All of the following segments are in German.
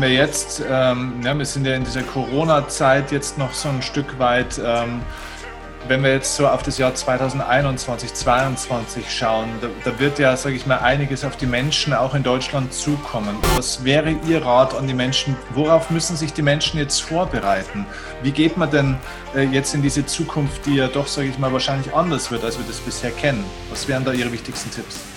Wenn wir jetzt, ähm, wir sind ja in dieser Corona-Zeit jetzt noch so ein Stück weit, ähm, wenn wir jetzt so auf das Jahr 2021, 2022 schauen, da, da wird ja, sage ich mal, einiges auf die Menschen auch in Deutschland zukommen. Was wäre Ihr Rat an die Menschen? Worauf müssen sich die Menschen jetzt vorbereiten? Wie geht man denn äh, jetzt in diese Zukunft, die ja doch, sage ich mal, wahrscheinlich anders wird, als wir das bisher kennen? Was wären da Ihre wichtigsten Tipps?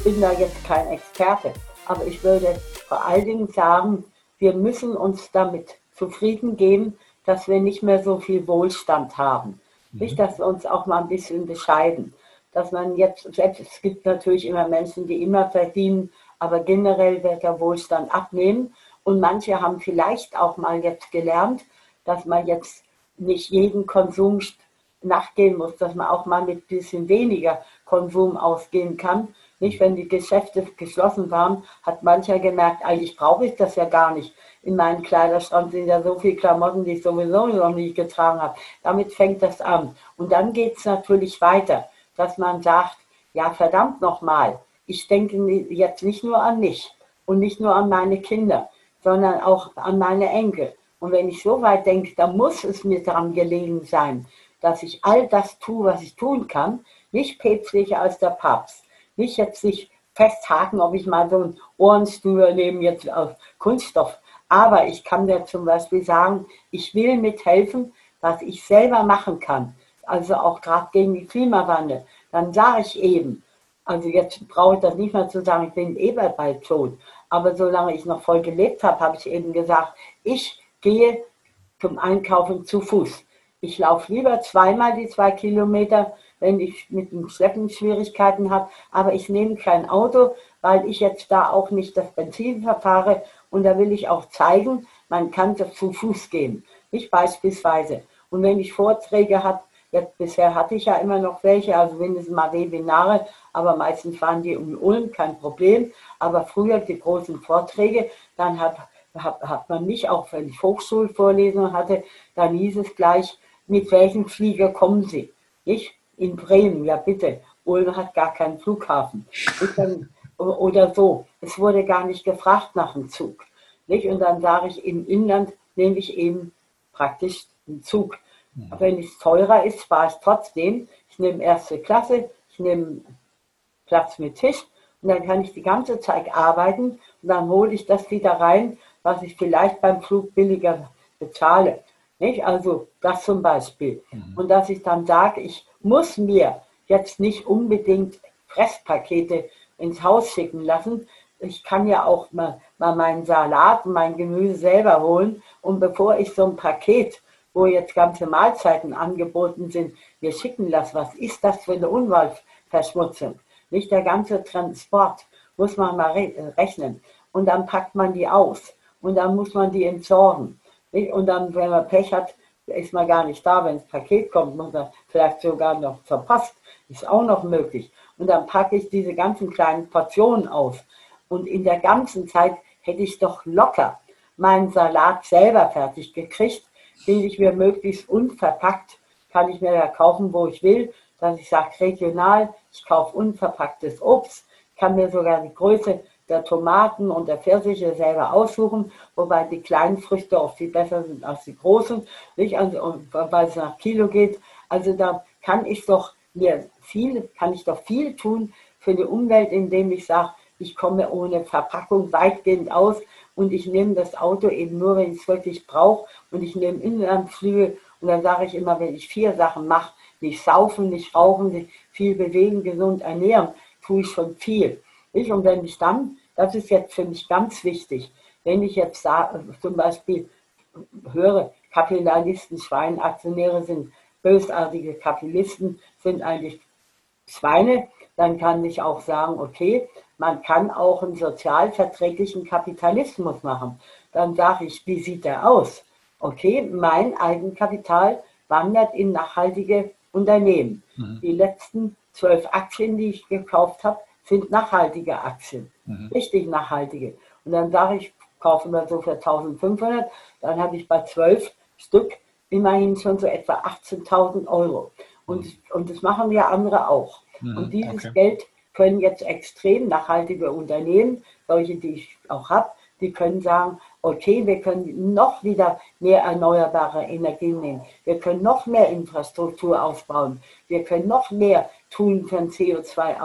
Ich bin da jetzt kein Experte, aber ich würde vor allen Dingen sagen, wir müssen uns damit zufrieden geben, dass wir nicht mehr so viel Wohlstand haben. Mhm. Nicht, dass wir uns auch mal ein bisschen bescheiden. Dass man jetzt, selbst es gibt natürlich immer Menschen, die immer verdienen, aber generell wird der Wohlstand abnehmen. Und manche haben vielleicht auch mal jetzt gelernt, dass man jetzt nicht jeden Konsum nachgehen muss, dass man auch mal mit ein bisschen weniger Konsum ausgehen kann, nicht, wenn die Geschäfte geschlossen waren, hat mancher gemerkt, eigentlich brauche ich das ja gar nicht. In meinem Kleiderschrank sind ja so viele Klamotten, die ich sowieso noch nie getragen habe. Damit fängt das an. Und dann geht es natürlich weiter, dass man sagt, ja verdammt nochmal, ich denke jetzt nicht nur an mich und nicht nur an meine Kinder, sondern auch an meine Enkel. Und wenn ich so weit denke, dann muss es mir daran gelegen sein, dass ich all das tue, was ich tun kann, nicht päpstlicher als der Papst nicht jetzt sich festhaken, ob ich mal so einen Ohrenstüber nehme jetzt aus Kunststoff. Aber ich kann dir zum Beispiel sagen, ich will mithelfen, was ich selber machen kann. Also auch gerade gegen die Klimawandel. Dann sage ich eben, also jetzt brauche ich das nicht mehr zu sagen, ich bin eh bald tot. Aber solange ich noch voll gelebt habe, habe ich eben gesagt, ich gehe zum Einkaufen zu Fuß. Ich laufe lieber zweimal die zwei Kilometer, wenn ich mit dem Schleppen Schwierigkeiten habe. Aber ich nehme kein Auto, weil ich jetzt da auch nicht das Benzin verfahre. Und da will ich auch zeigen, man kann zu Fuß gehen. Nicht beispielsweise. Und wenn ich Vorträge habe, jetzt bisher hatte ich ja immer noch welche, also mindestens mal Webinare, aber meistens waren die um Ulm, kein Problem. Aber früher die großen Vorträge, dann hat, hat man mich auch, wenn ich Hochschulvorlesungen hatte, dann hieß es gleich, mit welchem Flieger kommen Sie? Nicht? in Bremen, ja bitte, Ulm hat gar keinen Flughafen. Dann, oder so, es wurde gar nicht gefragt nach dem Zug. Nicht? Und dann sage ich, im Inland nehme ich eben praktisch einen Zug. Ja. Wenn es teurer ist, spare ich trotzdem. Ich nehme erste Klasse, ich nehme Platz mit Tisch und dann kann ich die ganze Zeit arbeiten und dann hole ich das wieder rein, was ich vielleicht beim Flug billiger bezahle. Nicht? Also das zum Beispiel. Mhm. Und dass ich dann sage, ich muss mir jetzt nicht unbedingt Fresspakete ins Haus schicken lassen. Ich kann ja auch mal, mal meinen Salat und mein Gemüse selber holen. Und bevor ich so ein Paket, wo jetzt ganze Mahlzeiten angeboten sind, mir schicken lasse, was ist das für eine Umweltverschmutzung? Nicht der ganze Transport muss man mal rechnen. Und dann packt man die aus. Und dann muss man die entsorgen. Und dann, wenn man Pech hat, ist man gar nicht da. Wenn das Paket kommt, muss man vielleicht sogar noch verpasst. Ist auch noch möglich. Und dann packe ich diese ganzen kleinen Portionen auf. Und in der ganzen Zeit hätte ich doch locker meinen Salat selber fertig gekriegt, den ich mir möglichst unverpackt, kann ich mir ja kaufen, wo ich will, dass ich sage regional, ich kaufe unverpacktes Obst, kann mir sogar die Größe der Tomaten und der Pfirsiche selber aussuchen, wobei die kleinen Früchte auch viel besser sind als die großen, nicht? Also, weil es nach Kilo geht. Also da kann ich doch mir viel, kann ich doch viel tun für die Umwelt, indem ich sage, ich komme ohne Verpackung weitgehend aus und ich nehme das Auto eben nur, wenn ich es wirklich brauche und ich nehme Inlandsflüge und dann sage ich immer, wenn ich vier Sachen mache, nicht saufen, nicht rauchen, nicht viel bewegen, gesund ernähren, tue ich schon viel. Ich, und wenn ich dann das ist jetzt für mich ganz wichtig. Wenn ich jetzt zum Beispiel höre, Kapitalisten, Schweinaktionäre sind bösartige Kapitalisten, sind eigentlich Schweine, dann kann ich auch sagen, okay, man kann auch einen sozialverträglichen Kapitalismus machen. Dann sage ich, wie sieht der aus? Okay, mein Eigenkapital wandert in nachhaltige Unternehmen. Mhm. Die letzten zwölf Aktien, die ich gekauft habe, sind nachhaltige Aktien, mhm. richtig nachhaltige. Und dann sage ich, kaufen wir so für 1500, dann habe ich bei zwölf Stück immerhin schon so etwa 18.000 Euro. Und, mhm. und das machen ja andere auch. Mhm, und dieses okay. Geld können jetzt extrem nachhaltige Unternehmen, solche, die ich auch habe, die können sagen, okay, wir können noch wieder mehr erneuerbare Energien nehmen. Wir können noch mehr Infrastruktur aufbauen. Wir können noch mehr tun für CO2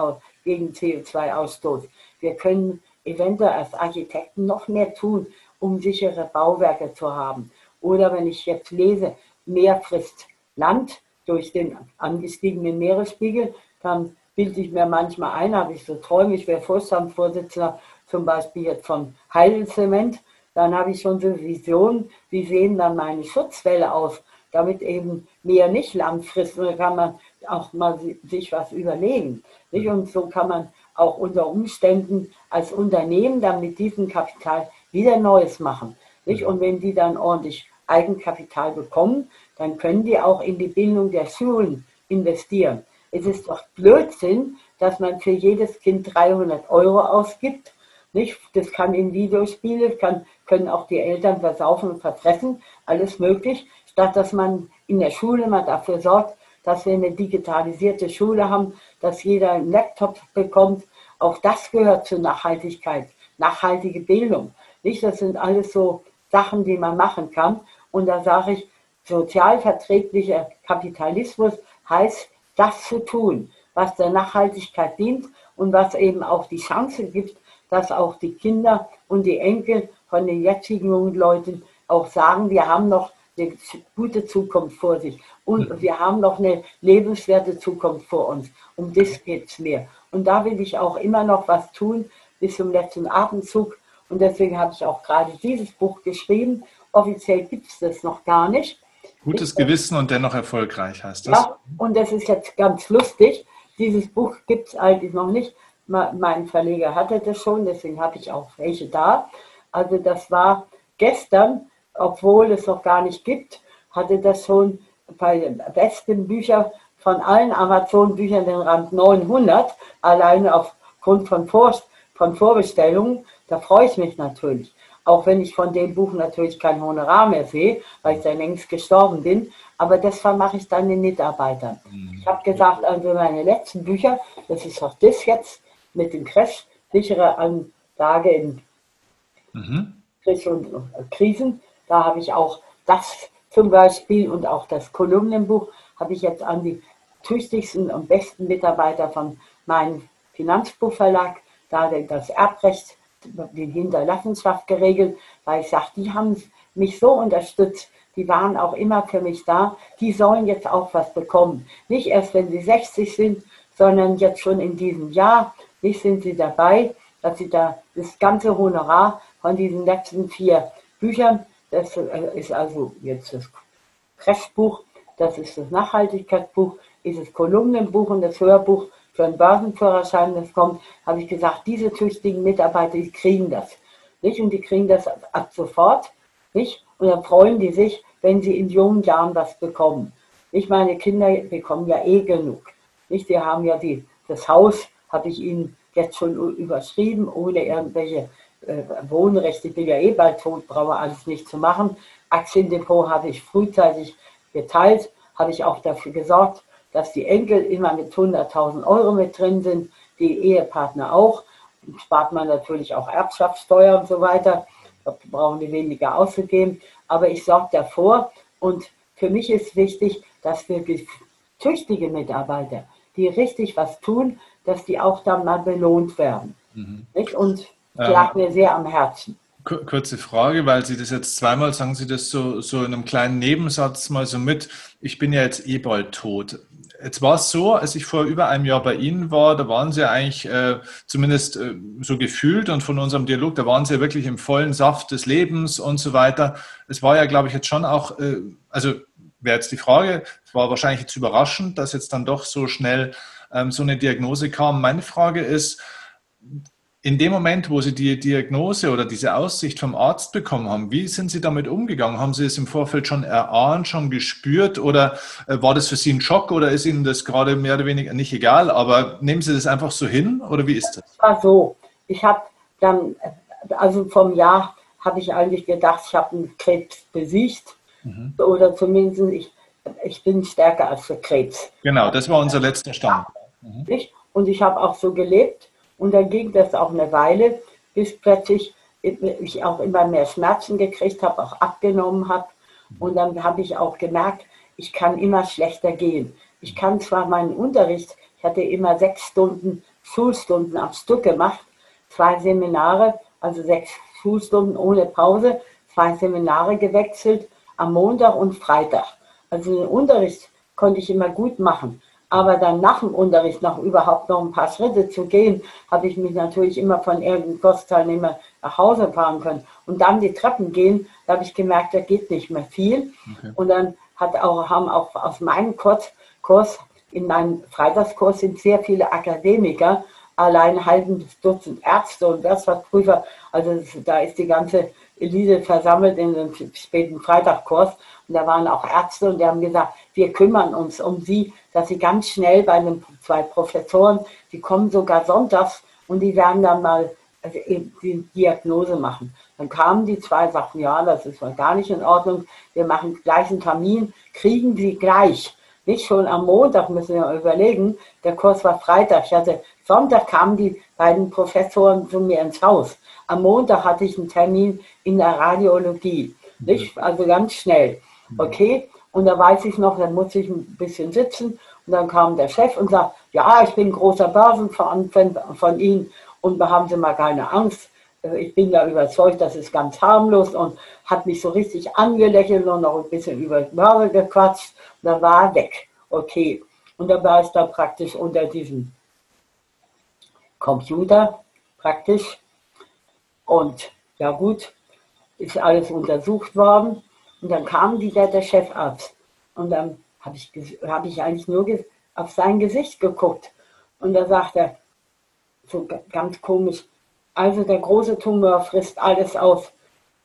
gegen CO2-Ausstoß. Wir können eventuell als Architekten noch mehr tun, um sichere Bauwerke zu haben. Oder wenn ich jetzt lese, mehr frisst Land durch den angestiegenen Meeresspiegel, dann bilde ich mir manchmal ein, habe ich so Träume, ich wäre Vorstandsvorsitzender zum Beispiel jetzt von Heidelzement, dann habe ich schon so Visionen, wie sehen dann meine Schutzwälle aus, damit eben mehr nicht Land frisst. Und da kann man auch mal sich was überlegen. Nicht? Und so kann man auch unter Umständen als Unternehmen dann mit diesem Kapital wieder Neues machen. Nicht? Und wenn die dann ordentlich Eigenkapital bekommen, dann können die auch in die Bildung der Schulen investieren. Es ist doch Blödsinn, dass man für jedes Kind 300 Euro ausgibt. Nicht? Das kann in Videospiele, kann, können auch die Eltern versaufen und verfressen, alles möglich, statt dass man in der Schule mal dafür sorgt, dass wir eine digitalisierte Schule haben, dass jeder einen Laptop bekommt. Auch das gehört zur Nachhaltigkeit, nachhaltige Bildung. Nicht? Das sind alles so Sachen, die man machen kann. Und da sage ich, sozialverträglicher Kapitalismus heißt, das zu tun, was der Nachhaltigkeit dient und was eben auch die Chance gibt, dass auch die Kinder und die Enkel von den jetzigen jungen Leuten auch sagen, wir haben noch eine gute Zukunft vor sich und wir haben noch eine lebenswerte Zukunft vor uns. Um das geht es mir. Und da will ich auch immer noch was tun bis zum letzten Atemzug. Und deswegen habe ich auch gerade dieses Buch geschrieben. Offiziell gibt es das noch gar nicht. Gutes ich, Gewissen und dennoch erfolgreich heißt das. Ja, und das ist jetzt ganz lustig. Dieses Buch gibt es eigentlich noch nicht. Mein Verleger hatte das schon, deswegen habe ich auch welche da. Also das war gestern, obwohl es noch gar nicht gibt, hatte das schon bei den besten Büchern von allen Amazon-Büchern den Rand 900, alleine aufgrund von, Vor von Vorbestellungen. Da freue ich mich natürlich. Auch wenn ich von dem Buch natürlich kein Honorar mehr sehe, weil ich da längst gestorben bin. Aber das mache ich dann den Mitarbeitern. Mhm. Ich habe gesagt, also meine letzten Bücher, das ist auch das jetzt mit dem Crash, sichere Anlage in mhm. und Krisen. Da habe ich auch das zum Beispiel und auch das Kolumnenbuch habe ich jetzt an die tüchtigsten und besten Mitarbeiter von meinem Finanzbuchverlag, da das Erbrecht, die Hinterlassenschaft geregelt, weil ich sage, die haben mich so unterstützt, die waren auch immer für mich da, die sollen jetzt auch was bekommen. Nicht erst, wenn sie 60 sind, sondern jetzt schon in diesem Jahr, nicht sind sie dabei, dass sie da das ganze Honorar von diesen letzten vier Büchern das ist also jetzt das Crashbuch, das ist das Nachhaltigkeitsbuch, ist das Kolumnenbuch und das Hörbuch für einen Börsenführerschein, das kommt, habe ich gesagt, diese tüchtigen Mitarbeiter, die kriegen das. Nicht? Und die kriegen das ab sofort. Nicht? Und dann freuen die sich, wenn sie in jungen Jahren was bekommen. Ich meine Kinder bekommen ja eh genug. Nicht? Die haben ja die, das Haus, habe ich ihnen jetzt schon überschrieben, ohne irgendwelche äh, Wohnrechte, ich bin ja eh bald tot, brauche alles nicht zu machen. Aktiendepot habe ich frühzeitig geteilt, habe ich auch dafür gesorgt, dass die Enkel immer mit 100.000 Euro mit drin sind, die Ehepartner auch. Spart man natürlich auch Erbschaftssteuer und so weiter. Da brauchen die weniger auszugeben. Aber ich sorge davor und für mich ist wichtig, dass wirklich tüchtige Mitarbeiter, die richtig was tun, dass die auch dann mal belohnt werden. Mhm. Und das lag mir sehr am Herzen. Kurze Frage, weil Sie das jetzt zweimal sagen, Sie das so, so in einem kleinen Nebensatz mal so mit. Ich bin ja jetzt eh bald tot. Jetzt war es so, als ich vor über einem Jahr bei Ihnen war, da waren Sie eigentlich äh, zumindest äh, so gefühlt und von unserem Dialog, da waren Sie ja wirklich im vollen Saft des Lebens und so weiter. Es war ja, glaube ich, jetzt schon auch, äh, also wäre jetzt die Frage, es war wahrscheinlich jetzt überraschend, dass jetzt dann doch so schnell ähm, so eine Diagnose kam. Meine Frage ist, In dem Moment, wo Sie die Diagnose oder diese Aussicht vom Arzt bekommen haben, wie sind Sie damit umgegangen? Haben Sie es im Vorfeld schon erahnt, schon gespürt oder äh, war das für Sie ein Schock oder ist Ihnen das gerade mehr oder weniger nicht egal? Aber nehmen Sie das einfach so hin oder wie ist das? Es war so, ich habe dann, also vom Jahr habe ich eigentlich gedacht, ich habe einen Krebs besiegt mhm. oder zumindest ich, ich bin stärker als der Krebs. Genau, das war unser letzter Stand. Mhm. Und ich habe auch so gelebt und dann ging das auch eine Weile, bis plötzlich ich auch immer mehr Schmerzen gekriegt habe, auch abgenommen habe. Und dann habe ich auch gemerkt, ich kann immer schlechter gehen. Ich kann zwar meinen Unterricht, ich hatte immer sechs Stunden Schulstunden am Stück gemacht, zwei Seminare, also sechs Schulstunden ohne Pause, zwei Seminare gewechselt am Montag und Freitag. Also den Unterricht konnte ich immer gut machen. Aber dann nach dem Unterricht noch überhaupt noch ein paar Schritte zu gehen, habe ich mich natürlich immer von irgendeinem Kursteilnehmer nach Hause fahren können. Und dann die Treppen gehen, da habe ich gemerkt, da geht nicht mehr viel. Okay. Und dann hat auch, haben auch aus meinem Kurs, Kurs, in meinem Freitagskurs sind sehr viele Akademiker, allein ein halbes Dutzend Ärzte und Wirtschaftsprüfer. Also da ist die ganze Elite versammelt in dem späten Freitagkurs. Und da waren auch Ärzte und die haben gesagt, wir kümmern uns um sie, dass sie ganz schnell bei den zwei Professoren, die kommen sogar sonntags und die werden dann mal also die Diagnose machen. Dann kamen die zwei, sagten, ja, das ist mal gar nicht in Ordnung, wir machen gleich einen Termin, kriegen sie gleich. Nicht schon am Montag, müssen wir überlegen, der Kurs war Freitag. Ich hatte, Sonntag kamen die beiden Professoren zu mir ins Haus. Am Montag hatte ich einen Termin in der Radiologie. Nicht? Also ganz schnell. Okay, und da weiß ich noch, dann muss ich ein bisschen sitzen und dann kam der Chef und sagt, ja, ich bin großer Börsenfan von Ihnen und da haben Sie mal keine Angst. Äh, ich bin ja überzeugt, das ist ganz harmlos und hat mich so richtig angelächelt und noch ein bisschen über die Börse gequatscht und dann war er weg. Okay. Und dann war ich da praktisch unter diesem Computer praktisch und ja gut, ist alles untersucht worden. Und dann kam wieder der Chefarzt. Und dann habe ich, hab ich eigentlich nur auf sein Gesicht geguckt. Und da sagt er, so ganz komisch, also der große Tumor frisst alles auf.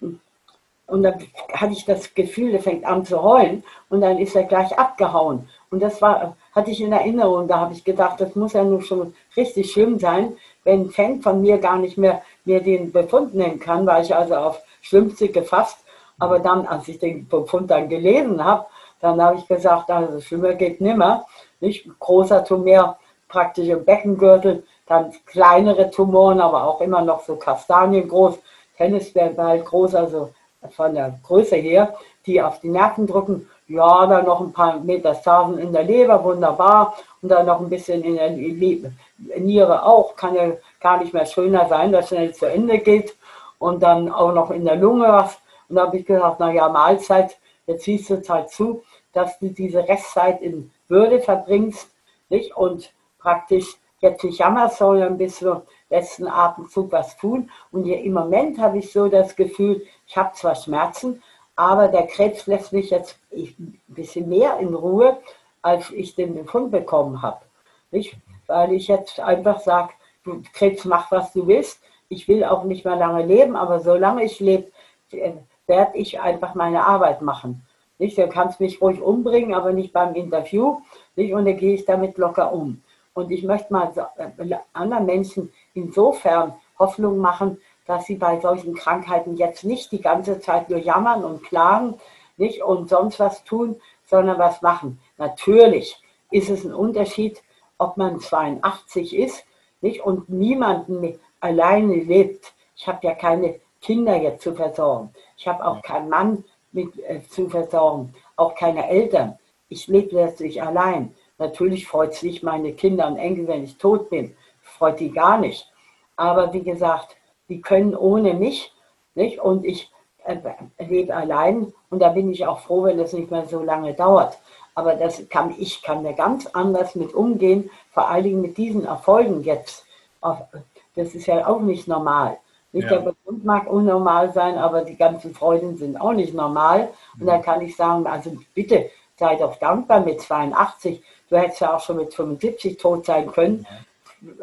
Und dann hatte ich das Gefühl, der fängt an zu heulen und dann ist er gleich abgehauen. Und das war, hatte ich in Erinnerung, da habe ich gedacht, das muss ja nun schon richtig schlimm sein, wenn ein Fan von mir gar nicht mehr mir den Befund nennen kann, war ich also auf Schlimmste gefasst. Aber dann, als ich den Befund dann gelesen habe, dann habe ich gesagt, also schlimmer geht nimmer. Nicht großer Tumor praktisch im Beckengürtel, dann kleinere Tumoren, aber auch immer noch so kastaniengroß, Tennisball groß, also von der Größe her, die auf die Nerven drücken. Ja, dann noch ein paar Metastasen in der Leber, wunderbar. Und dann noch ein bisschen in der Niere auch. Kann ja gar nicht mehr schöner sein, dass schnell zu Ende geht. Und dann auch noch in der Lunge was. Und da habe ich gesagt, naja, Mahlzeit, jetzt siehst du es halt zu, dass du diese Restzeit in Würde verbringst. Nicht? Und praktisch jetzt nicht jammerst, sondern bis zum letzten Atemzug was tun. Und hier im Moment habe ich so das Gefühl, ich habe zwar Schmerzen, aber der Krebs lässt mich jetzt ein bisschen mehr in Ruhe, als ich den Befund bekommen habe. Nicht? Weil ich jetzt einfach sage, du Krebs, mach was du willst. Ich will auch nicht mehr lange leben, aber solange ich lebe, äh, werde ich einfach meine Arbeit machen. Nicht? Du kannst mich ruhig umbringen, aber nicht beim Interview. Nicht? Und dann gehe ich damit locker um. Und ich möchte mal äh, anderen Menschen insofern Hoffnung machen, dass sie bei solchen Krankheiten jetzt nicht die ganze Zeit nur jammern und klagen nicht, und sonst was tun, sondern was machen. Natürlich ist es ein Unterschied, ob man 82 ist nicht, und niemanden alleine lebt. Ich habe ja keine Kinder jetzt zu versorgen. Ich habe auch keinen Mann mit, äh, zu versorgen, auch keine Eltern. Ich lebe letztlich allein. Natürlich freut sich meine Kinder und Enkel, wenn ich tot bin. Freut die gar nicht. Aber wie gesagt, die können ohne mich. Nicht? Und ich äh, lebe allein und da bin ich auch froh, wenn das nicht mehr so lange dauert. Aber das kann, ich kann da ganz anders mit umgehen, vor allen Dingen mit diesen Erfolgen jetzt. Das ist ja auch nicht normal. Nicht ja. der Befund mag unnormal sein, aber die ganzen Freuden sind auch nicht normal. Und da kann ich sagen, also bitte, sei doch dankbar mit 82. Du hättest ja auch schon mit 75 tot sein können.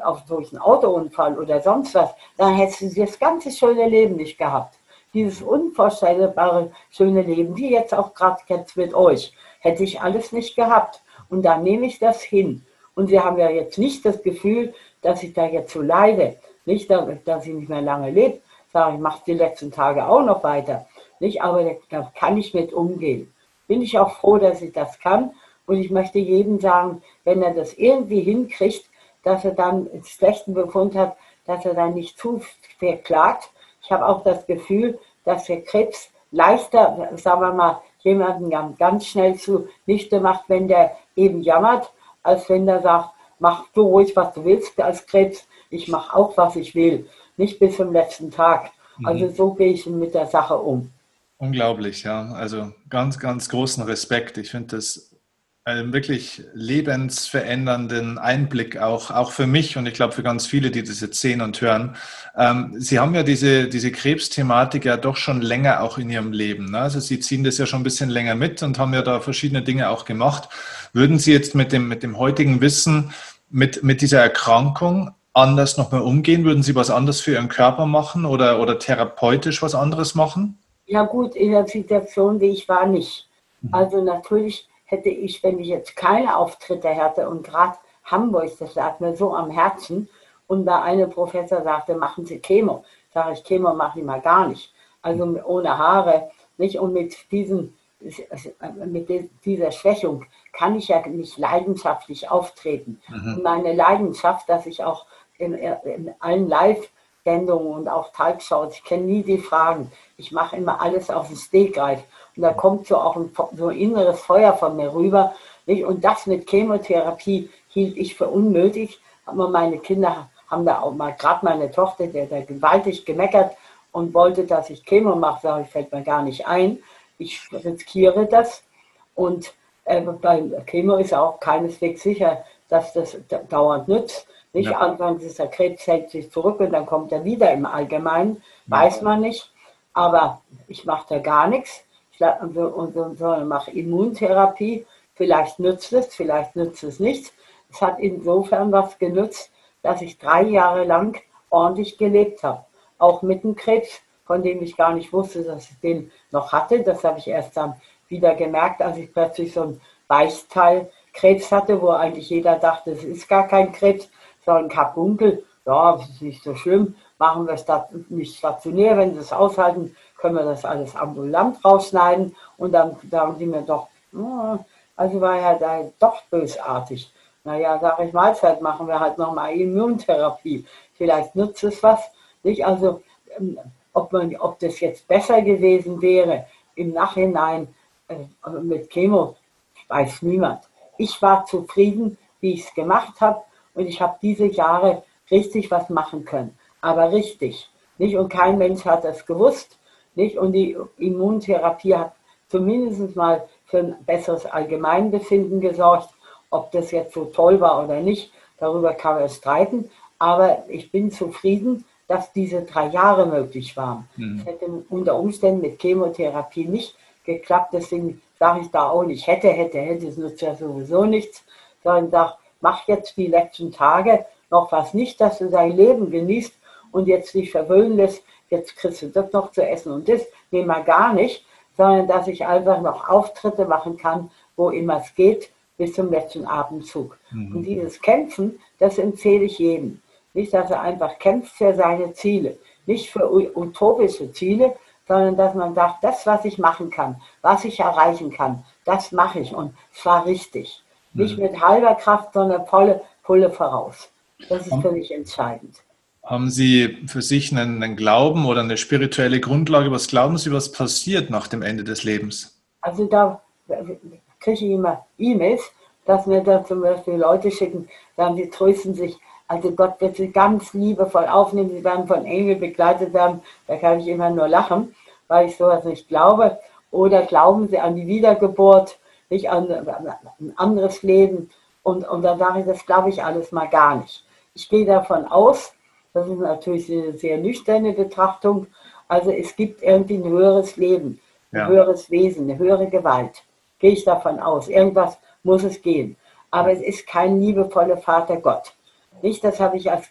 Auf durch einen Autounfall oder sonst was, dann hättest du das ganze schöne Leben nicht gehabt. Dieses unvorstellbare schöne Leben, wie jetzt auch gerade jetzt mit euch, hätte ich alles nicht gehabt. Und da nehme ich das hin. Und sie haben ja jetzt nicht das Gefühl, dass ich da jetzt so leide. Nicht, dass ich nicht mehr lange lebe. Sage ich, mache die letzten Tage auch noch weiter. Nicht, aber da kann ich mit umgehen. Bin ich auch froh, dass ich das kann. Und ich möchte jedem sagen, wenn er das irgendwie hinkriegt, dass er dann einen schlechten Befund hat, dass er dann nicht zu verklagt. Ich habe auch das Gefühl, dass der Krebs leichter, sagen wir mal, jemanden ganz schnell zunichte macht, wenn der eben jammert, als wenn der sagt, mach du ruhig, was du willst als Krebs, ich mache auch, was ich will. Nicht bis zum letzten Tag. Also mhm. so gehe ich mit der Sache um. Unglaublich, ja. Also ganz, ganz großen Respekt. Ich finde das einen wirklich lebensverändernden Einblick auch, auch für mich und ich glaube für ganz viele, die das jetzt sehen und hören. Ähm, Sie haben ja diese, diese Krebsthematik ja doch schon länger auch in Ihrem Leben. Ne? Also Sie ziehen das ja schon ein bisschen länger mit und haben ja da verschiedene Dinge auch gemacht. Würden Sie jetzt mit dem, mit dem heutigen Wissen, mit, mit dieser Erkrankung anders nochmal umgehen? Würden Sie was anderes für Ihren Körper machen oder, oder therapeutisch was anderes machen? Ja gut, in der Situation, wie ich war, nicht. Mhm. Also natürlich hätte ich, wenn ich jetzt keine Auftritte hätte und gerade Hamburg, das lag mir so am Herzen, und da eine Professor sagte, machen Sie Chemo, sage ich, Chemo mache ich mal gar nicht. Also ohne Haare, nicht? Und mit diesem mit dieser Schwächung kann ich ja nicht leidenschaftlich auftreten. Mhm. Meine Leidenschaft, dass ich auch in, in allen Live-Sendungen und auch Talkshows, ich kenne nie die Fragen. Ich mache immer alles auf den Stegreif. Und da kommt so auch ein, so ein inneres Feuer von mir rüber. Nicht? Und das mit Chemotherapie hielt ich für unnötig. Aber meine Kinder haben da auch mal, gerade meine Tochter, der da gewaltig gemeckert und wollte, dass ich Chemo mache, sage ich, fällt mir gar nicht ein. Ich riskiere das. Und äh, beim Chemo ist auch keineswegs sicher, dass das dauernd nützt. Nicht ja. anfangs ist der Krebs, hält sich zurück und dann kommt er wieder im Allgemeinen. Weiß man nicht. Aber ich mache da gar nichts und mache Immuntherapie. Vielleicht nützt es, vielleicht nützt es nicht. Es hat insofern was genützt, dass ich drei Jahre lang ordentlich gelebt habe. Auch mit dem Krebs, von dem ich gar nicht wusste, dass ich den noch hatte. Das habe ich erst dann wieder gemerkt, als ich plötzlich so ein Weichteil Krebs hatte, wo eigentlich jeder dachte, es ist gar kein Krebs, sondern Karbunkel. Ja, das ist nicht so schlimm. Machen wir es nicht stationär, wenn Sie es aushalten, können wir das alles ambulant rausschneiden und dann sagen sie mir doch, oh, also war ja da doch bösartig. Naja, sage ich Mahlzeit, machen wir halt nochmal Immuntherapie. Vielleicht nutzt es was. Nicht? Also, ähm, ob, man, ob das jetzt besser gewesen wäre im Nachhinein äh, mit Chemo, weiß niemand. Ich war zufrieden, wie ich es gemacht habe und ich habe diese Jahre richtig was machen können. Aber richtig. Nicht? Und kein Mensch hat das gewusst. Nicht? Und die Immuntherapie hat zumindest mal für ein besseres Allgemeinbefinden gesorgt. Ob das jetzt so toll war oder nicht, darüber kann man streiten. Aber ich bin zufrieden, dass diese drei Jahre möglich waren. Mhm. Es hätte unter Umständen mit Chemotherapie nicht geklappt. Deswegen sage ich da auch nicht, hätte, hätte, hätte, es nutzt ja sowieso nichts. Sondern sage, mach jetzt die letzten Tage noch was nicht, dass du dein Leben genießt und jetzt dich verwöhnen lässt jetzt kriegst du das noch zu essen und das, nee, mal gar nicht, sondern dass ich einfach noch Auftritte machen kann, wo immer es geht, bis zum letzten Abendzug. Mhm. Und dieses Kämpfen, das empfehle ich jedem. Nicht, dass er einfach kämpft für seine Ziele, nicht für utopische Ziele, sondern dass man sagt, das, was ich machen kann, was ich erreichen kann, das mache ich und zwar richtig. Mhm. Nicht mit halber Kraft, sondern volle Pulle voraus. Das ist für mich entscheidend. Haben Sie für sich einen, einen, Glauben oder eine spirituelle Grundlage? Was glauben Sie, was passiert nach dem Ende des Lebens? Also da kriege ich immer E-Mails, dass mir da zum Beispiel Leute schicken, sagen, sie trösten sich. Also Gott wird sie ganz liebevoll aufnehmen, sie werden von Engel begleitet werden. Da kann ich immer nur lachen, weil ich sowas nicht glaube. Oder glauben sie an die Wiedergeburt, nicht an ein anderes Leben. Und, und dann sage ich, das glaube ich alles mal gar nicht. Ich gehe davon aus, das ist natürlich eine sehr nüchterne Betrachtung. Also es gibt irgendwie ein höheres Leben, ein ja. höheres Wesen, eine höhere Gewalt. Gehe ich davon aus. Irgendwas muss es gehen. Aber es ist kein liebevoller Vater Gott. Nicht, das habe ich als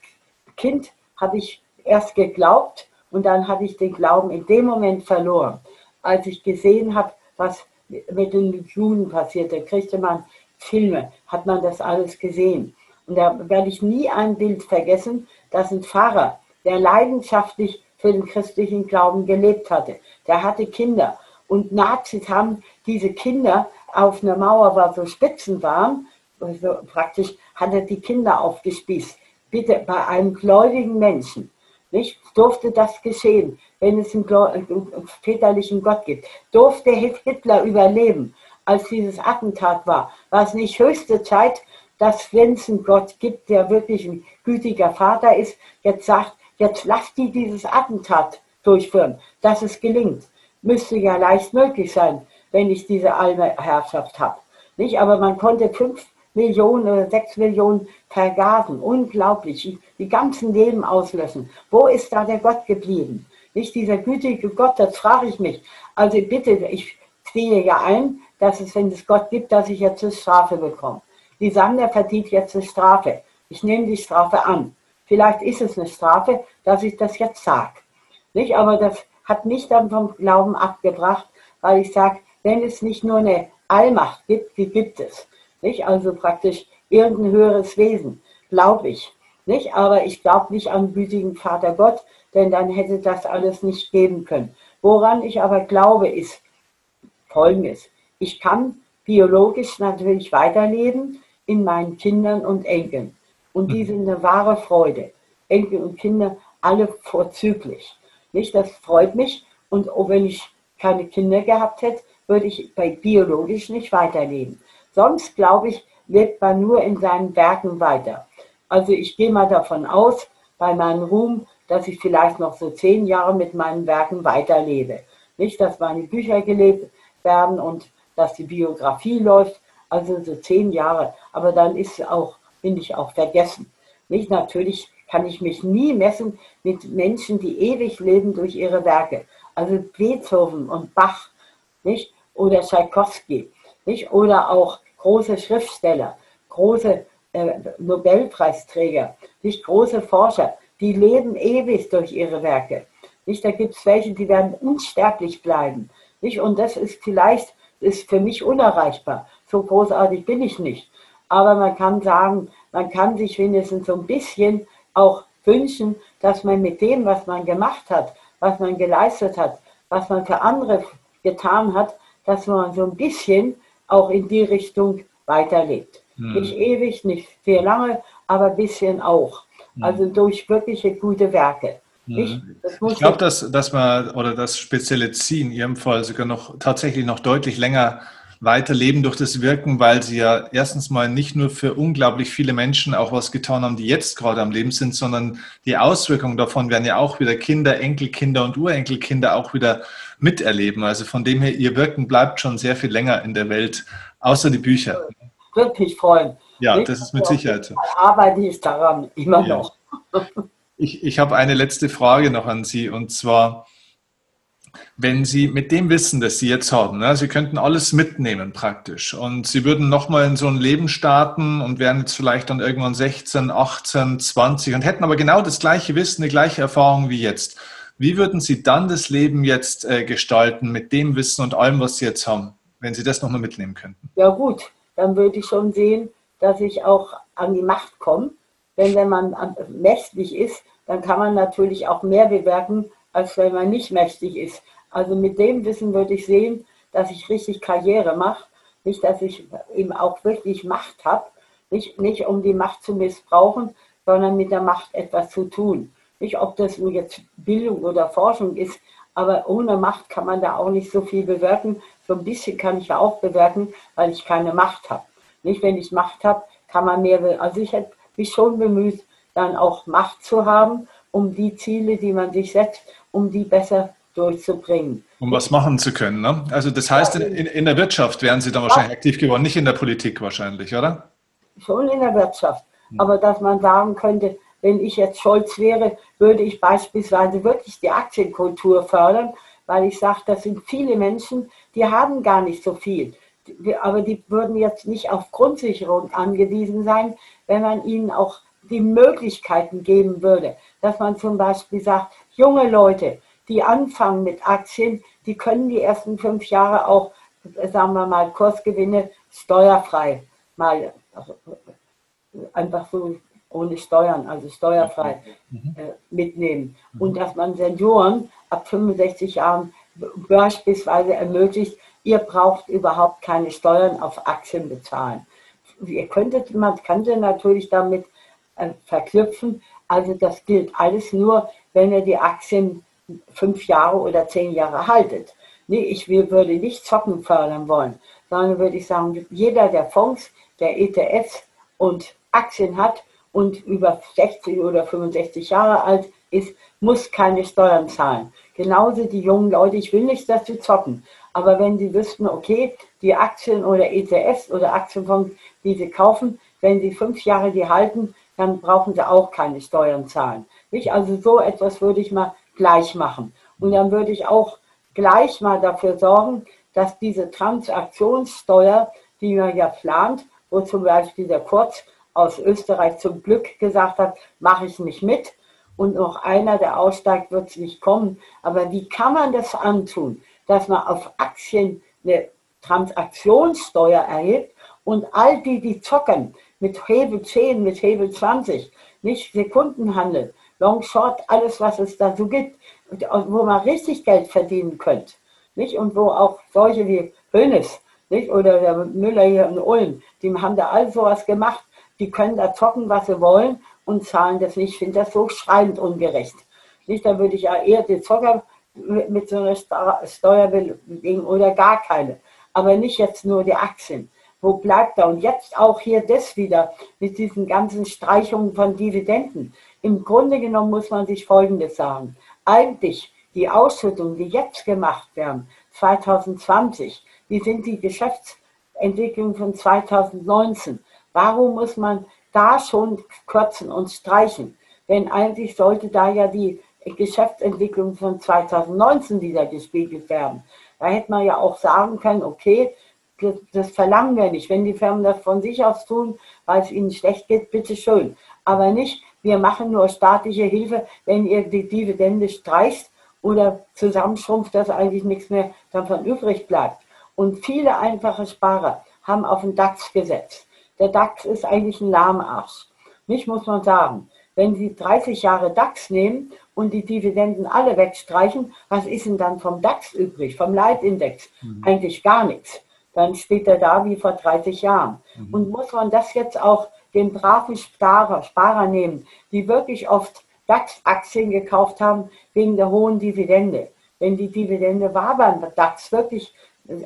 Kind, habe ich erst geglaubt und dann habe ich den Glauben in dem Moment verloren. Als ich gesehen habe, was mit den Juden passierte, kriegte man Filme, hat man das alles gesehen. Und da werde ich nie ein Bild vergessen, dass ein Pfarrer, der leidenschaftlich für den christlichen Glauben gelebt hatte, der hatte Kinder. Und Nazis haben diese Kinder auf einer Mauer, wo so Spitzen waren, also praktisch hat er die Kinder aufgespießt. Bitte, bei einem gläubigen Menschen, nicht, durfte das geschehen, wenn es einen, einen väterlichen Gott gibt. Durfte Hitler überleben, als dieses Attentat war? War es nicht höchste Zeit, dass wenn es einen Gott gibt, der wirklich ein gütiger Vater ist, jetzt sagt, jetzt lasst die dieses Attentat durchführen, dass es gelingt. Müsste ja leicht möglich sein, wenn ich diese Allherrschaft habe. Nicht? Aber man konnte fünf Millionen oder sechs Millionen vergasen. Unglaublich. Die ganzen Leben auslöschen. Wo ist da der Gott geblieben? Nicht dieser gütige Gott, das frage ich mich. Also bitte, ich sehe ja ein, dass es, wenn es Gott gibt, dass ich jetzt eine Strafe bekomme. Die sagen, der verdient jetzt eine Strafe. Ich nehme die Strafe an. Vielleicht ist es eine Strafe, dass ich das jetzt sage. Nicht? Aber das hat mich dann vom Glauben abgebracht, weil ich sage, wenn es nicht nur eine Allmacht gibt, die gibt es. Nicht? Also praktisch irgendein höheres Wesen, glaube ich. Nicht? Aber ich glaube nicht an gütigen Vater Gott, denn dann hätte das alles nicht geben können. Woran ich aber glaube, ist Folgendes. Ich kann biologisch natürlich weiterleben in meinen Kindern und Enkeln. Und die mhm. sind eine wahre Freude. Enkel und Kinder, alle vorzüglich. Nicht? Das freut mich. Und auch wenn ich keine Kinder gehabt hätte, würde ich bei biologisch nicht weiterleben. Sonst, glaube ich, lebt man nur in seinen Werken weiter. Also ich gehe mal davon aus, bei meinem Ruhm, dass ich vielleicht noch so zehn Jahre mit meinen Werken weiterlebe. Nicht, dass meine Bücher gelebt werden und dass die Biografie läuft, also so zehn Jahre. Aber dann ist auch, bin ich auch vergessen. Nicht natürlich kann ich mich nie messen mit Menschen, die ewig leben durch ihre Werke. Also Beethoven und Bach, nicht? Oder Tchaikovsky, nicht? Oder auch große Schriftsteller, große äh, Nobelpreisträger, nicht große Forscher, die leben ewig durch ihre Werke. Nicht? Da gibt es welche, die werden unsterblich bleiben. Nicht? Und das ist vielleicht ist für mich unerreichbar. So großartig bin ich nicht. Aber man kann sagen, man kann sich wenigstens so ein bisschen auch wünschen, dass man mit dem, was man gemacht hat, was man geleistet hat, was man für andere getan hat, dass man so ein bisschen auch in die Richtung weiterlebt. Hm. Nicht ewig, nicht sehr lange, aber ein bisschen auch. Hm. Also durch wirkliche gute Werke. Ich, ich glaube, dass, dass man oder das spezielle Sie in Ihrem Fall sogar noch tatsächlich noch deutlich länger weiterleben durch das Wirken, weil Sie ja erstens mal nicht nur für unglaublich viele Menschen auch was getan haben, die jetzt gerade am Leben sind, sondern die Auswirkungen davon werden ja auch wieder Kinder, Enkelkinder und Urenkelkinder auch wieder miterleben. Also von dem her, Ihr Wirken bleibt schon sehr viel länger in der Welt, außer die Bücher. Würde mich freuen. Ja, das ist mit Sicherheit. Arbeite ich daran immer ja. noch. Ich, ich habe eine letzte Frage noch an Sie und zwar, wenn Sie mit dem Wissen, das Sie jetzt haben, ne, Sie könnten alles mitnehmen praktisch und Sie würden nochmal in so ein Leben starten und wären jetzt vielleicht dann irgendwann 16, 18, 20 und hätten aber genau das gleiche Wissen, die gleiche Erfahrung wie jetzt. Wie würden Sie dann das Leben jetzt äh, gestalten mit dem Wissen und allem, was Sie jetzt haben, wenn Sie das nochmal mitnehmen könnten? Ja gut, dann würde ich schon sehen, dass ich auch an die Macht komme denn wenn man mächtig ist, dann kann man natürlich auch mehr bewirken, als wenn man nicht mächtig ist. Also mit dem Wissen würde ich sehen, dass ich richtig Karriere mache, nicht, dass ich eben auch wirklich Macht habe, nicht, nicht um die Macht zu missbrauchen, sondern mit der Macht etwas zu tun. Nicht, ob das nun jetzt Bildung oder Forschung ist, aber ohne Macht kann man da auch nicht so viel bewirken. So ein bisschen kann ich ja auch bewirken, weil ich keine Macht habe. Nicht, wenn ich Macht habe, kann man mehr. Also ich hätte mich schon bemüht, dann auch Macht zu haben, um die Ziele, die man sich setzt, um die besser durchzubringen. Um was machen zu können. Ne? Also das heißt, in, in, der Wirtschaft wären Sie dann wahrscheinlich ja. aktiv geworden, nicht in der Politik wahrscheinlich, oder? Schon in der Wirtschaft. Hm. Aber dass man sagen könnte, wenn ich jetzt Scholz wäre, würde ich beispielsweise wirklich die Aktienkultur fördern, weil ich sage, das sind viele Menschen, die haben gar nicht so viel aber die würden jetzt nicht auf Grundsicherung angewiesen sein, wenn man ihnen auch die Möglichkeiten geben würde, dass man zum Beispiel sagt, junge Leute, die anfangen mit Aktien, die können die ersten fünf Jahre auch, sagen wir mal, Kursgewinne steuerfrei mal also, einfach so ohne Steuern, also steuerfrei mhm. äh, mitnehmen. Mhm. Und dass man Senioren ab 65 Jahren beispielsweise ermöglicht, ihr braucht überhaupt keine Steuern auf Aktien bezahlen. Ihr könntet, man könnte natürlich damit äh, verknüpfen, also das gilt alles nur, wenn ihr die Aktien fünf Jahre oder zehn Jahre haltet. Nee, ich würde nicht Zocken fördern wollen, sondern würde ich sagen, jeder der Fonds, der ETFs und Aktien hat und über 60 oder 65 Jahre alt ist, muss keine Steuern zahlen. Genauso die jungen Leute, ich will nicht, dass sie zocken, aber wenn sie wüssten, okay, die Aktien oder ETFs oder Aktienfonds, die sie kaufen, wenn sie fünf Jahre die halten, dann brauchen sie auch keine Steuern zahlen. Nicht? Also so etwas würde ich mal gleich machen. Und dann würde ich auch gleich mal dafür sorgen, dass diese Transaktionssteuer, die man ja plant, wo zum Beispiel der Kurz aus Österreich zum Glück gesagt hat, mache ich nicht mit. Und noch einer, der aussteigt, wird es nicht kommen. Aber wie kann man das antun, dass man auf Aktien eine Transaktionssteuer erhebt und all die, die zocken, mit Hebel 10, mit Hebel 20, nicht Sekundenhandel, Long Short, alles, was es da so gibt, wo man richtig Geld verdienen könnte. Nicht? Und wo auch solche wie Hönes nicht? oder der Müller hier in Ulm, die haben da all sowas gemacht. Die können da zocken, was sie wollen und zahlen das nicht. Ich finde das so schreiend ungerecht. Nicht? Da würde ich ja eher die Zocker mit so einer Steuer belegen oder gar keine. Aber nicht jetzt nur die Aktien. Wo bleibt er? Und jetzt auch hier das wieder mit diesen ganzen Streichungen von Dividenden. Im Grunde genommen muss man sich Folgendes sagen. Eigentlich die Ausschüttungen, die jetzt gemacht werden, 2020, wie sind die Geschäftsentwicklungen von 2019? Warum muss man da schon kürzen und streichen? Denn eigentlich sollte da ja die Geschäftsentwicklung von 2019 wieder gespiegelt werden. Da hätte man ja auch sagen können, okay, das verlangen wir nicht. Wenn die Firmen das von sich aus tun, weil es ihnen schlecht geht, bitteschön. Aber nicht, wir machen nur staatliche Hilfe, wenn ihr die Dividende streicht oder zusammenschrumpft, dass eigentlich nichts mehr davon übrig bleibt. Und viele einfache Sparer haben auf den DAX gesetzt. Der DAX ist eigentlich ein Lahmarsch. Nicht, muss man sagen. Wenn Sie 30 Jahre DAX nehmen und die Dividenden alle wegstreichen, was ist denn dann vom DAX übrig, vom Leitindex? Mhm. Eigentlich gar nichts dann steht er da wie vor 30 Jahren. Mhm. Und muss man das jetzt auch den braven Sparer, Sparer nehmen, die wirklich oft DAX-Aktien gekauft haben wegen der hohen Dividende. Denn die Dividende war beim DAX wirklich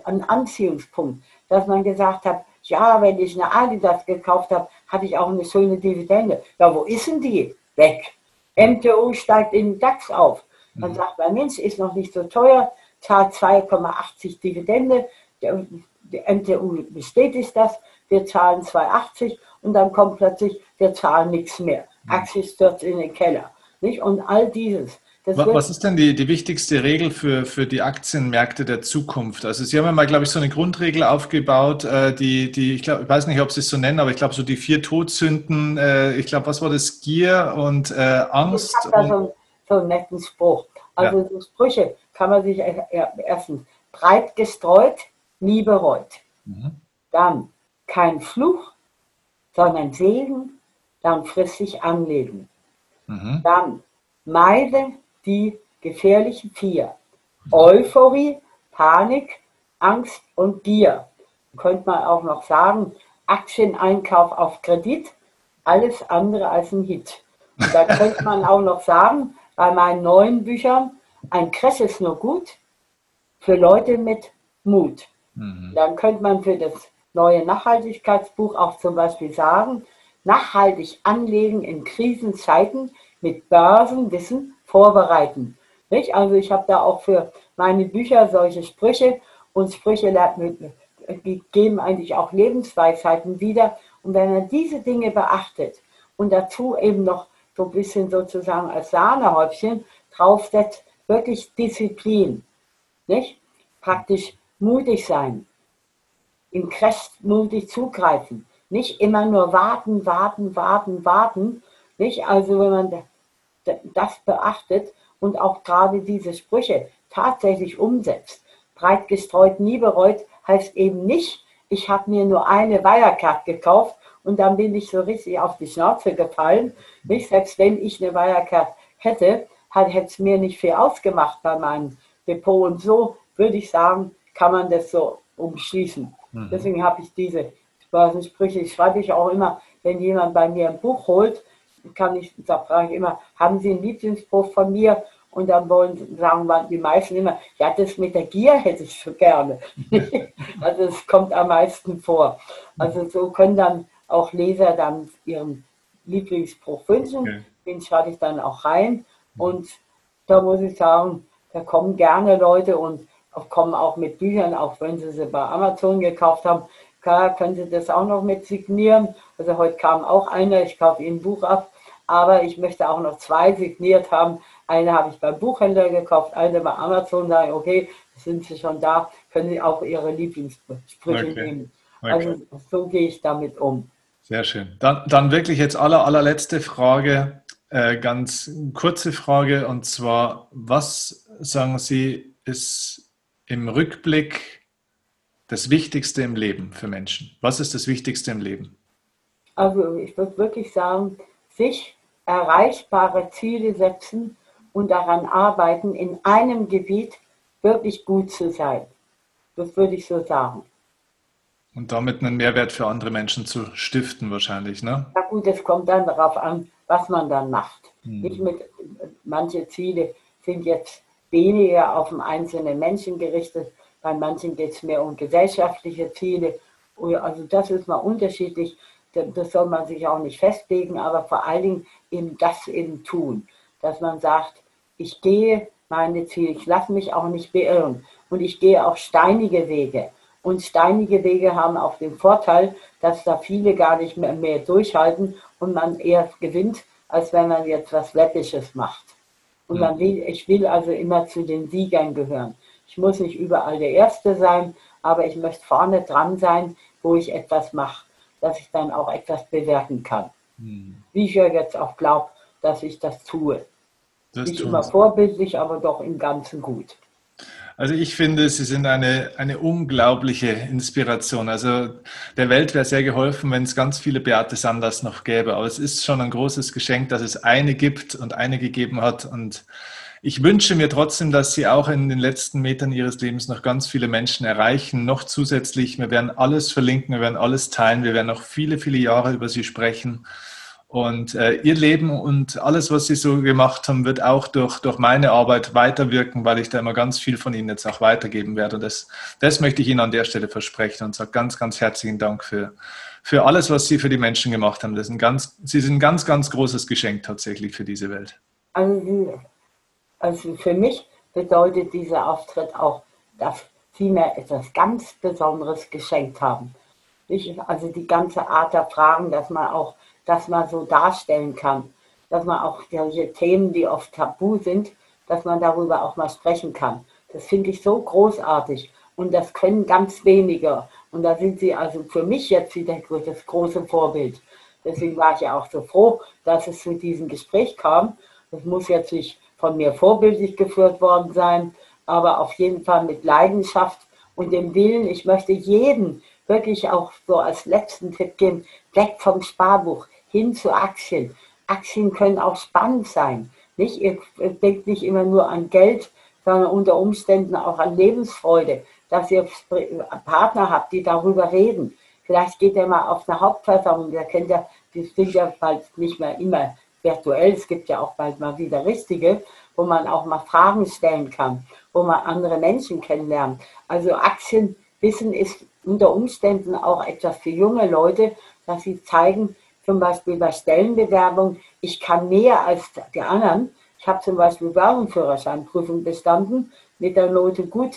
ein Anziehungspunkt, dass man gesagt hat, ja, wenn ich eine Adidas gekauft habe, hatte ich auch eine schöne Dividende. Ja, wo ist denn die? Weg. MTO steigt in den DAX auf. Dann mhm. sagt man, Mensch, ist noch nicht so teuer, zahlt 2,80 Dividende die MTU bestätigt das, wir zahlen 2,80 und dann kommt plötzlich, wir zahlen nichts mehr. Aktie stürzt in den Keller. Nicht? Und all dieses. Was ist denn die, die wichtigste Regel für, für die Aktienmärkte der Zukunft? Also Sie haben ja mal, glaube ich, so eine Grundregel aufgebaut, äh, die, die ich, glaub, ich weiß nicht, ob Sie es so nennen, aber ich glaube, so die vier Todsünden, äh, ich glaube, was war das? Gier und äh, Angst? Ich habe da so, so einen netten Spruch. Also ja. so Sprüche kann man sich erstens breit gestreut, nie bereut. Mhm. Dann kein Fluch, sondern Segen, langfristig anlegen. Mhm. Dann meide die gefährlichen vier. Euphorie, Panik, Angst und Gier. Könnte man auch noch sagen, Aktieneinkauf auf Kredit, alles andere als ein Hit. Und da könnte man auch noch sagen, bei meinen neuen Büchern, ein Crash ist nur gut für Leute mit Mut. Mhm. Dann könnte man für das neue Nachhaltigkeitsbuch auch zum Beispiel sagen, nachhaltig anlegen in Krisenzeiten mit Börsenwissen vorbereiten. Nicht? Also ich habe da auch für meine Bücher solche Sprüche und Sprüche geben eigentlich auch Lebensweisheiten wieder. Und wenn man diese Dinge beachtet und dazu eben noch so ein bisschen sozusagen als Sahnehäubchen draufsetzt, wirklich Disziplin. Nicht? Praktisch mutig sein, in Kräften mutig zugreifen, nicht immer nur warten, warten, warten, warten Nicht? Also wenn man das beachtet und auch gerade diese Sprüche tatsächlich umsetzt, breit gestreut, nie bereut, heißt eben nicht, ich habe mir nur eine Wirecard gekauft und dann bin ich so richtig auf die Schnauze gefallen. Nicht? Selbst wenn ich eine Wirecard hätte, hätte es mir nicht viel ausgemacht bei meinem Depot. Und so würde ich sagen, kann man das so umschließen. Mhm. Deswegen habe ich diese Börsensprüche. Ich schreibe ich auch immer, wenn jemand bei mir ein Buch holt, kann ich, da frage ich immer, haben Sie einen Lieblingsspruch von mir? Und dann wollen, sagen die meisten immer, ja, das mit der Gier hätte ich so gerne. also es kommt am meisten vor. Also so können dann auch Leser dann ihren Lieblingsspruch wünschen. Okay. Den schreibe ich dann auch rein. Und da muss ich sagen, da kommen gerne Leute und kommen auch mit Büchern, auch wenn sie sie bei Amazon gekauft haben. Klar, können sie das auch noch mit signieren. Also heute kam auch einer, ich kaufe ihnen ein Buch ab, aber ich möchte auch noch zwei signiert haben. Eine habe ich beim Buchhändler gekauft, eine bei Amazon. Sage okay, sind sie schon da, können sie auch ihre Lieblingssprüche okay. nehmen. Okay. Also so gehe ich damit um. Sehr schön. Dann, dann wirklich jetzt aller, allerletzte Frage, äh, ganz kurze Frage, und zwar, was sagen Sie, ist im Rückblick das Wichtigste im Leben für Menschen? Was ist das Wichtigste im Leben? Also ich würde wirklich sagen, sich erreichbare Ziele setzen und daran arbeiten, in einem Gebiet wirklich gut zu sein. Das würde ich so sagen. Und damit einen Mehrwert für andere Menschen zu stiften wahrscheinlich, ne? Na gut, es kommt dann darauf an, was man dann macht. Hm. Nicht mit, manche Ziele sind jetzt weniger auf den einzelnen Menschen gerichtet, bei manchen geht es mehr um gesellschaftliche Ziele. Also das ist mal unterschiedlich, das soll man sich auch nicht festlegen, aber vor allen Dingen eben das eben tun, dass man sagt, ich gehe meine Ziele, ich lasse mich auch nicht beirren und ich gehe auch steinige Wege. Und steinige Wege haben auch den Vorteil, dass da viele gar nicht mehr, mehr durchhalten und man eher gewinnt, als wenn man jetzt was Läppisches macht. Und man will, ich will also immer zu den Siegern gehören. Ich muss nicht überall der Erste sein, aber ich möchte vorne dran sein, wo ich etwas mache, dass ich dann auch etwas bewerten kann. Hm. Wie ich ja jetzt auch glaube, dass ich das tue. Das nicht immer vorbildlich, aber doch im Ganzen gut. Also ich finde, Sie sind eine, eine unglaubliche Inspiration. Also der Welt wäre sehr geholfen, wenn es ganz viele Beate Sanders noch gäbe. Aber es ist schon ein großes Geschenk, dass es eine gibt und eine gegeben hat. Und ich wünsche mir trotzdem, dass Sie auch in den letzten Metern Ihres Lebens noch ganz viele Menschen erreichen. Noch zusätzlich, wir werden alles verlinken, wir werden alles teilen, wir werden noch viele, viele Jahre über Sie sprechen. Und äh, ihr Leben und alles, was sie so gemacht haben, wird auch durch, durch meine Arbeit weiterwirken, weil ich da immer ganz viel von ihnen jetzt auch weitergeben werde. Und das, das möchte ich Ihnen an der Stelle versprechen und sage ganz, ganz herzlichen Dank für, für alles, was Sie für die Menschen gemacht haben. Das ist ein ganz, sie sind ein ganz, ganz großes Geschenk tatsächlich für diese Welt. Also, also für mich bedeutet dieser Auftritt auch, dass Sie mir etwas ganz Besonderes geschenkt haben. Ich, also die ganze Art der Fragen, dass man auch das man so darstellen kann. Dass man auch solche Themen, die oft tabu sind, dass man darüber auch mal sprechen kann. Das finde ich so großartig. Und das können ganz wenige. Und da sind sie also für mich jetzt wieder das große Vorbild. Deswegen war ich ja auch so froh, dass es zu diesem Gespräch kam. Das muss jetzt nicht von mir vorbildlich geführt worden sein, aber auf jeden Fall mit Leidenschaft und dem Willen. Ich möchte jeden wirklich auch so als letzten Tipp geben, weg vom Sparbuch hin zu Aktien. Aktien können auch spannend sein. Nicht? Ihr denkt nicht immer nur an Geld, sondern unter Umständen auch an Lebensfreude, dass ihr Partner habt, die darüber reden. Vielleicht geht er mal auf eine Hauptversammlung, der kennt ja, die sind ja bald nicht mehr immer virtuell, es gibt ja auch bald mal wieder richtige, wo man auch mal Fragen stellen kann, wo man andere Menschen kennenlernt. Also Aktienwissen ist unter Umständen auch etwas für junge Leute, dass sie zeigen, zum Beispiel bei Stellenbewerbung, ich kann mehr als die anderen. Ich habe zum Beispiel Warenführerscheinprüfung bestanden mit der Note gut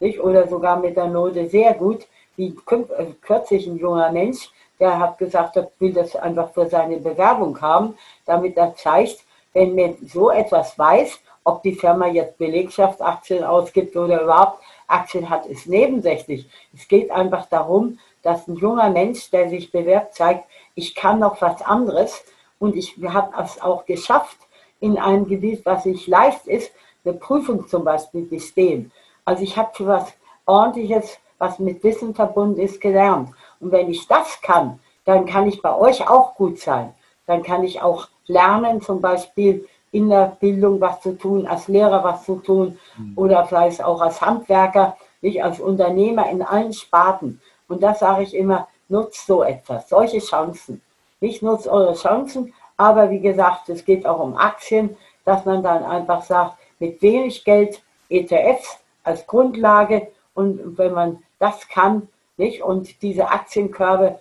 nicht? oder sogar mit der Note sehr gut. Wie äh, kürzlich ein junger Mensch, der hat gesagt, er will das einfach für seine Bewerbung haben, damit er zeigt, wenn man so etwas weiß, ob die Firma jetzt Belegschaftsaktien ausgibt oder überhaupt Aktien hat, ist nebensächlich. Es geht einfach darum, dass ein junger Mensch, der sich bewirbt, zeigt, ich kann noch was anderes. Und ich habe es auch geschafft, in einem Gebiet, was nicht leicht ist, eine Prüfung zum Beispiel bestehen. Also ich habe für was Ordentliches, was mit Wissen verbunden ist, gelernt. Und wenn ich das kann, dann kann ich bei euch auch gut sein. Dann kann ich auch lernen, zum Beispiel in der Bildung was zu tun, als Lehrer was zu tun mhm. oder vielleicht auch als Handwerker, nicht als Unternehmer in allen Sparten. Und das sage ich immer, nutzt so etwas, solche Chancen. Nicht nutzt eure Chancen, aber wie gesagt, es geht auch um Aktien, dass man dann einfach sagt, mit wenig Geld ETFs als Grundlage und wenn man das kann, nicht, und diese Aktienkörbe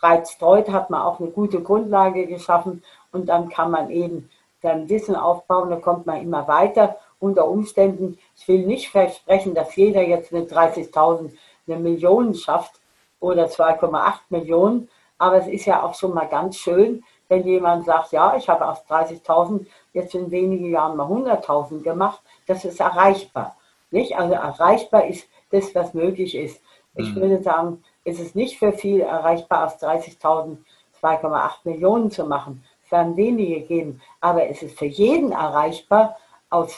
breit streut, hat man auch eine gute Grundlage geschaffen und dann kann man eben sein Wissen aufbauen, da kommt man immer weiter. Unter Umständen, ich will nicht versprechen, dass jeder jetzt mit 30.000 eine Million schafft oder 2,8 Millionen, aber es ist ja auch schon mal ganz schön, wenn jemand sagt, ja, ich habe aus 30.000 jetzt in wenigen Jahren mal 100.000 gemacht, das ist erreichbar. Nicht? Also erreichbar ist das, was möglich ist. Ich mhm. würde sagen, es ist nicht für viel erreichbar, aus 30.000 2,8 Millionen zu machen. Werden wenige geben, aber es ist für jeden erreichbar, aus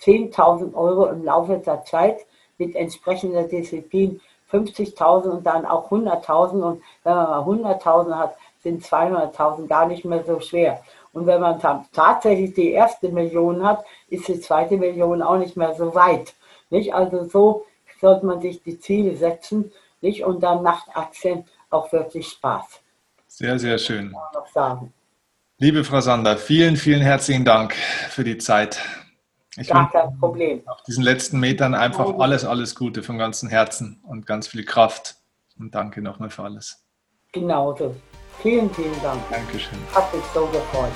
10.000 Euro im Laufe der Zeit mit entsprechender Disziplin 50.000 und dann auch 100.000. Und wenn man mal 100.000 hat, sind 200.000 gar nicht mehr so schwer. Und wenn man dann tatsächlich die erste Million hat, ist die zweite Million auch nicht mehr so weit. Nicht? Also so sollte man sich die Ziele setzen nicht? und dann macht Aktien auch wirklich Spaß. Sehr, sehr schön. Liebe Frau Sander, vielen, vielen herzlichen Dank für die Zeit. Ich Gar kein Problem. Auf diesen letzten Metern einfach alles, alles Gute von ganzem Herzen und ganz viel Kraft. Und danke nochmal für alles. Genauso. Vielen, vielen Dank. Dankeschön. Hat mich so gefreut.